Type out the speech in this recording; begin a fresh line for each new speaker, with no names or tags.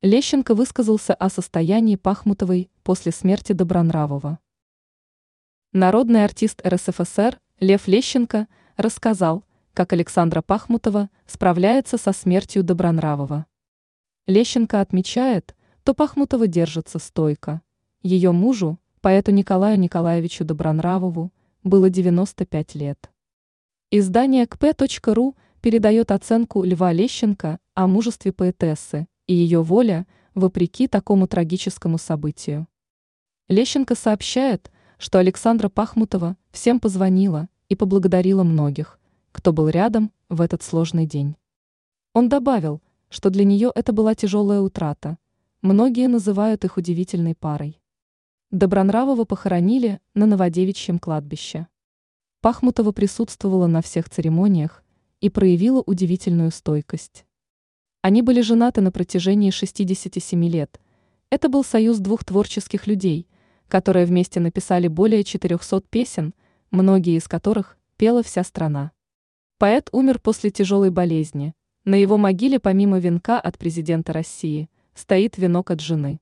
Лещенко высказался о состоянии Пахмутовой после смерти Добронравова. Народный артист РСФСР Лев Лещенко рассказал, как Александра Пахмутова справляется со смертью Добронравова. Лещенко отмечает, то Пахмутова держится стойко. Ее мужу, поэту Николаю Николаевичу Добронравову, было 95 лет. Издание kp.ru передает оценку Льва Лещенко о мужестве поэтессы и ее воля вопреки такому трагическому событию. Лещенко сообщает, что Александра Пахмутова всем позвонила и поблагодарила многих, кто был рядом в этот сложный день. Он добавил, что для нее это была тяжелая утрата. Многие называют их удивительной парой. Добронравова похоронили на Новодевичьем кладбище. Пахмутова присутствовала на всех церемониях и проявила удивительную стойкость. Они были женаты на протяжении 67 лет. Это был союз двух творческих людей, которые вместе написали более 400 песен, многие из которых пела вся страна. Поэт умер после тяжелой болезни. На его могиле помимо венка от президента России стоит венок от жены.